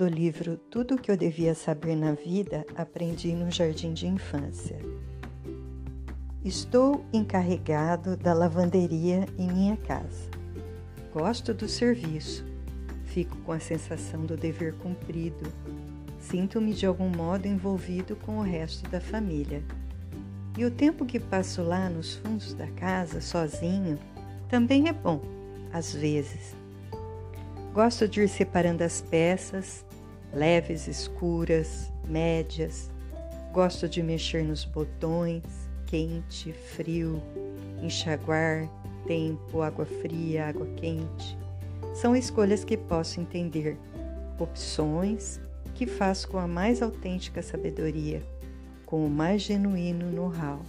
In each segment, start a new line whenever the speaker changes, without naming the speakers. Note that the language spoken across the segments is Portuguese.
do livro Tudo o que eu devia saber na vida aprendi no jardim de infância. Estou encarregado da lavanderia em minha casa. Gosto do serviço, fico com a sensação do dever cumprido, sinto-me de algum modo envolvido com o resto da família. E o tempo que passo lá nos fundos da casa, sozinho, também é bom, às vezes Gosto de ir separando as peças, leves, escuras, médias. Gosto de mexer nos botões, quente, frio, enxaguar, tempo, água fria, água quente. São escolhas que posso entender, opções que faço com a mais autêntica sabedoria, com o mais genuíno know-how.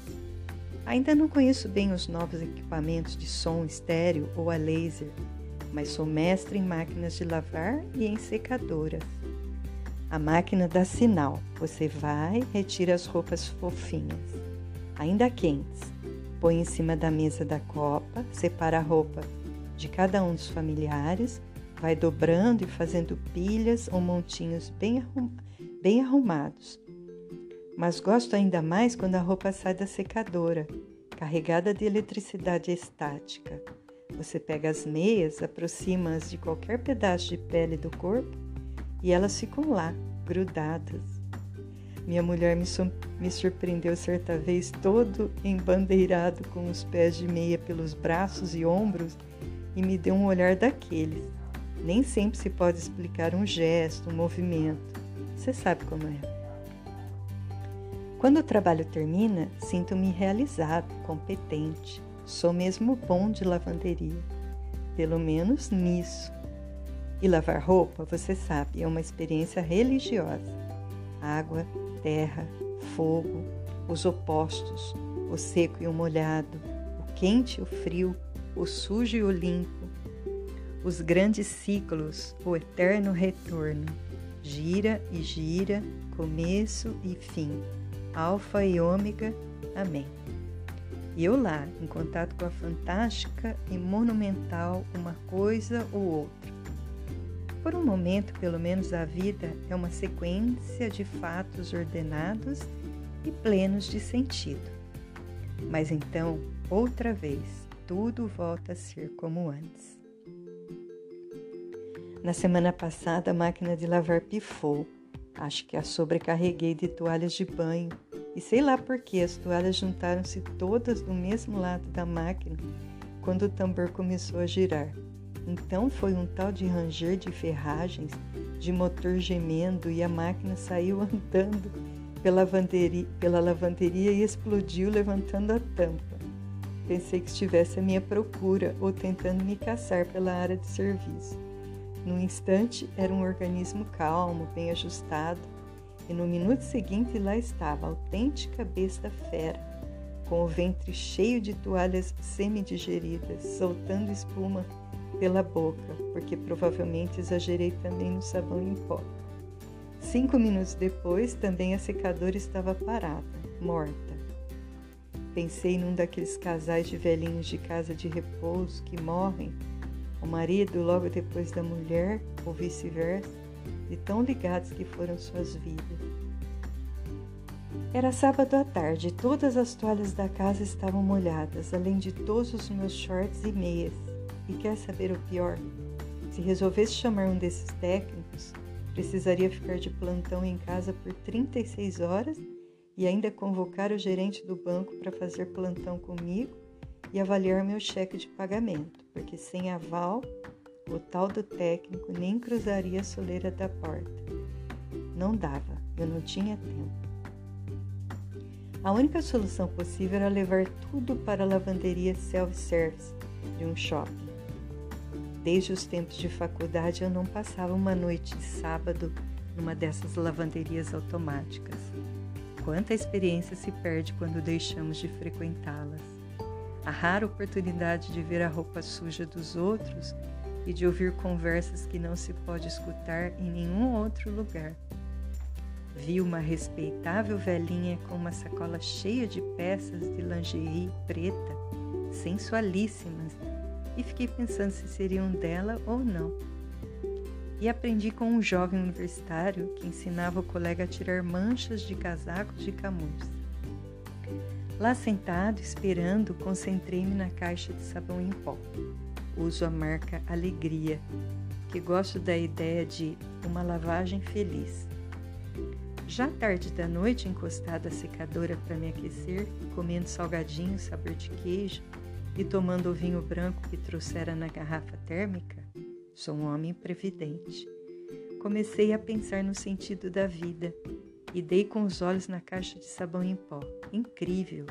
Ainda não conheço bem os novos equipamentos de som estéreo ou a laser mas sou mestre em máquinas de lavar e em secadoras. A máquina dá sinal. Você vai, retira as roupas fofinhas, ainda quentes, põe em cima da mesa da copa, separa a roupa de cada um dos familiares, vai dobrando e fazendo pilhas ou montinhos bem, arrum bem arrumados. Mas gosto ainda mais quando a roupa sai da secadora, carregada de eletricidade estática. Você pega as meias, aproxima-as de qualquer pedaço de pele do corpo e elas ficam lá, grudadas. Minha mulher me, me surpreendeu certa vez todo embandeirado com os pés de meia pelos braços e ombros e me deu um olhar daqueles. Nem sempre se pode explicar um gesto, um movimento. Você sabe como é. Quando o trabalho termina, sinto-me realizado, competente. Sou mesmo bom de lavanderia, pelo menos nisso. E lavar roupa, você sabe, é uma experiência religiosa. Água, terra, fogo, os opostos, o seco e o molhado, o quente e o frio, o sujo e o limpo, os grandes ciclos, o eterno retorno. Gira e gira, começo e fim, alfa e ômega. Amém. E eu lá, em contato com a fantástica e monumental uma coisa ou outra. Por um momento, pelo menos, a vida é uma sequência de fatos ordenados e plenos de sentido. Mas então, outra vez, tudo volta a ser como antes. Na semana passada, a máquina de lavar pifou. Acho que a sobrecarreguei de toalhas de banho e sei lá por que as toalhas juntaram-se todas do mesmo lado da máquina quando o tambor começou a girar. Então foi um tal de ranger de ferragens, de motor gemendo e a máquina saiu andando pela lavanderia, pela lavanderia e explodiu levantando a tampa. Pensei que estivesse à minha procura ou tentando me caçar pela área de serviço. No instante, era um organismo calmo, bem ajustado, e no minuto seguinte lá estava a autêntica besta fera, com o ventre cheio de toalhas semi-digeridas, soltando espuma pela boca, porque provavelmente exagerei também no sabão em pó. Cinco minutos depois, também a secadora estava parada, morta. Pensei num daqueles casais de velhinhos de casa de repouso que morrem, o marido logo depois da mulher, ou vice-versa, de tão ligados que foram suas vidas. Era sábado à tarde todas as toalhas da casa estavam molhadas, além de todos os meus shorts e meias. E quer saber o pior? Se resolvesse chamar um desses técnicos, precisaria ficar de plantão em casa por 36 horas e ainda convocar o gerente do banco para fazer plantão comigo e avaliar meu cheque de pagamento, porque sem aval o tal do técnico nem cruzaria a soleira da porta. Não dava, eu não tinha tempo. A única solução possível era levar tudo para a lavanderia self-service de um shopping. Desde os tempos de faculdade eu não passava uma noite de sábado numa dessas lavanderias automáticas. Quanta experiência se perde quando deixamos de frequentá-las. A rara oportunidade de ver a roupa suja dos outros e de ouvir conversas que não se pode escutar em nenhum outro lugar. Vi uma respeitável velhinha com uma sacola cheia de peças de lingerie preta, sensualíssimas, e fiquei pensando se seriam dela ou não. e aprendi com um jovem universitário que ensinava o colega a tirar manchas de casacos de camurça. Lá sentado, esperando, concentrei-me na caixa de sabão em pó. Uso a marca Alegria, que gosto da ideia de uma lavagem feliz. Já tarde da noite, encostada à secadora para me aquecer, comendo salgadinho sabor de queijo e tomando o vinho branco que trouxera na garrafa térmica, sou um homem previdente. Comecei a pensar no sentido da vida e dei com os olhos na caixa de sabão em pó. Incrível!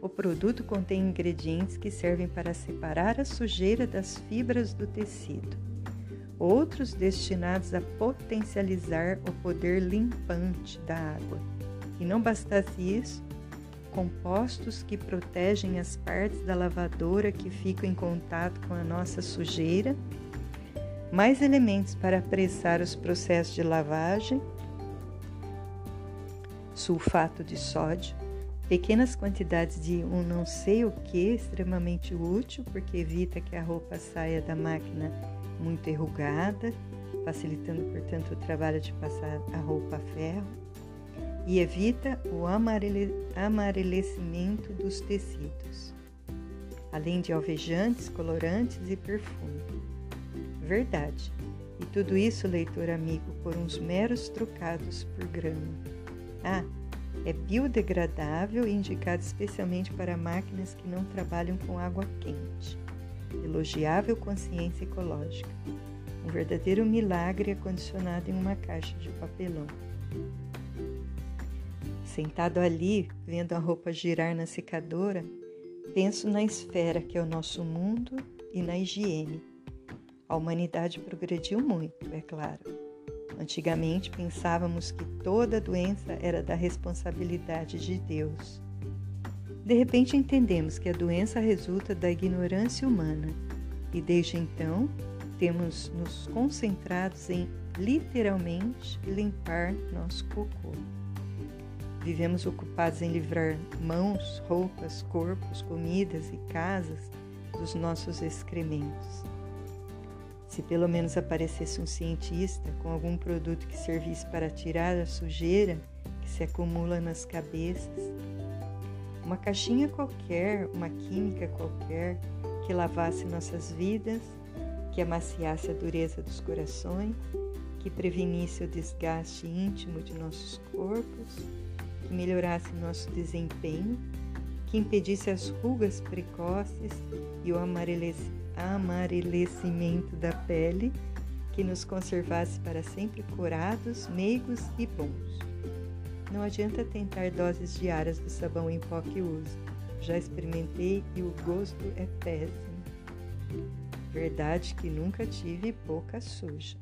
O produto contém ingredientes que servem para separar a sujeira das fibras do tecido, outros destinados a potencializar o poder limpante da água. E não bastasse isso, compostos que protegem as partes da lavadora que ficam em contato com a nossa sujeira, mais elementos para apressar os processos de lavagem, sulfato de sódio, pequenas quantidades de um não sei o que extremamente útil, porque evita que a roupa saia da máquina muito enrugada, facilitando, portanto, o trabalho de passar a roupa a ferro e evita o amarele, amarelecimento dos tecidos, além de alvejantes, colorantes e perfume. Verdade. E tudo isso, leitor amigo, por uns meros trocados por grama. Ah, é biodegradável e indicado especialmente para máquinas que não trabalham com água quente. Elogiável consciência ecológica. Um verdadeiro milagre acondicionado em uma caixa de papelão. Sentado ali, vendo a roupa girar na secadora, penso na esfera que é o nosso mundo e na higiene. A humanidade progrediu muito, é claro. Antigamente pensávamos que toda doença era da responsabilidade de Deus. De repente entendemos que a doença resulta da ignorância humana e desde então temos nos concentrados em literalmente limpar nosso cocô. Vivemos ocupados em livrar mãos, roupas, corpos, comidas e casas dos nossos excrementos. Se pelo menos aparecesse um cientista com algum produto que servisse para tirar a sujeira que se acumula nas cabeças, uma caixinha qualquer, uma química qualquer que lavasse nossas vidas, que amaciasse a dureza dos corações, que prevenisse o desgaste íntimo de nossos corpos que melhorasse nosso desempenho, que impedisse as rugas precoces e o amarelecimento da pele, que nos conservasse para sempre curados, meigos e bons. Não adianta tentar doses diárias do sabão em pó que uso. Já experimentei e o gosto é péssimo. Verdade que nunca tive boca suja.